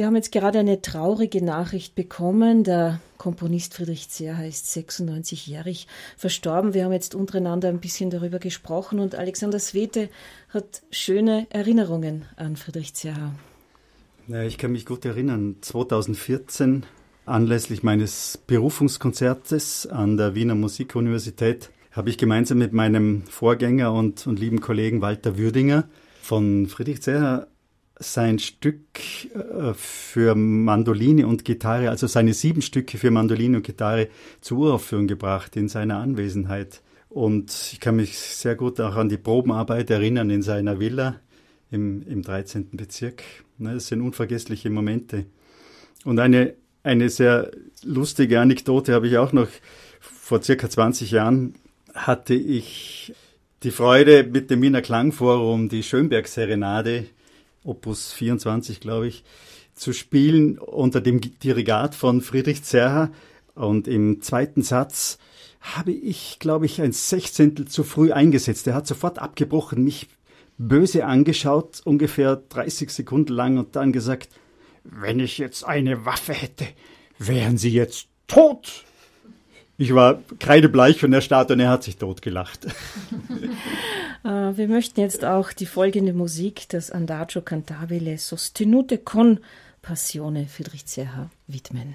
Wir haben jetzt gerade eine traurige Nachricht bekommen. Der Komponist Friedrich Zerha ist 96-jährig verstorben. Wir haben jetzt untereinander ein bisschen darüber gesprochen und Alexander Svete hat schöne Erinnerungen an Friedrich Zerha. Ja, ich kann mich gut erinnern. 2014 anlässlich meines Berufungskonzertes an der Wiener Musikuniversität habe ich gemeinsam mit meinem Vorgänger und, und lieben Kollegen Walter Würdinger von Friedrich Zerha sein Stück äh, für Mandoline und Gitarre, also seine sieben Stücke für Mandoline und Gitarre zur Uraufführung gebracht in seiner Anwesenheit. Und ich kann mich sehr gut auch an die Probenarbeit erinnern in seiner Villa im, im 13. Bezirk. Ne, das sind unvergessliche Momente. Und eine, eine sehr lustige Anekdote habe ich auch noch. Vor circa 20 Jahren hatte ich die Freude, mit dem Wiener Klangforum die Schönberg-Serenade Opus 24, glaube ich, zu spielen unter dem Dirigat von Friedrich Zerha. Und im zweiten Satz habe ich, glaube ich, ein Sechzehntel zu früh eingesetzt. Er hat sofort abgebrochen, mich böse angeschaut, ungefähr 30 Sekunden lang und dann gesagt, wenn ich jetzt eine Waffe hätte, wären Sie jetzt tot. Ich war kreidebleich von der Stadt und er hat sich totgelacht. Wir möchten jetzt auch die folgende Musik, das Andagio Cantabile Sostenute con Passione Friedrich Zerha widmen.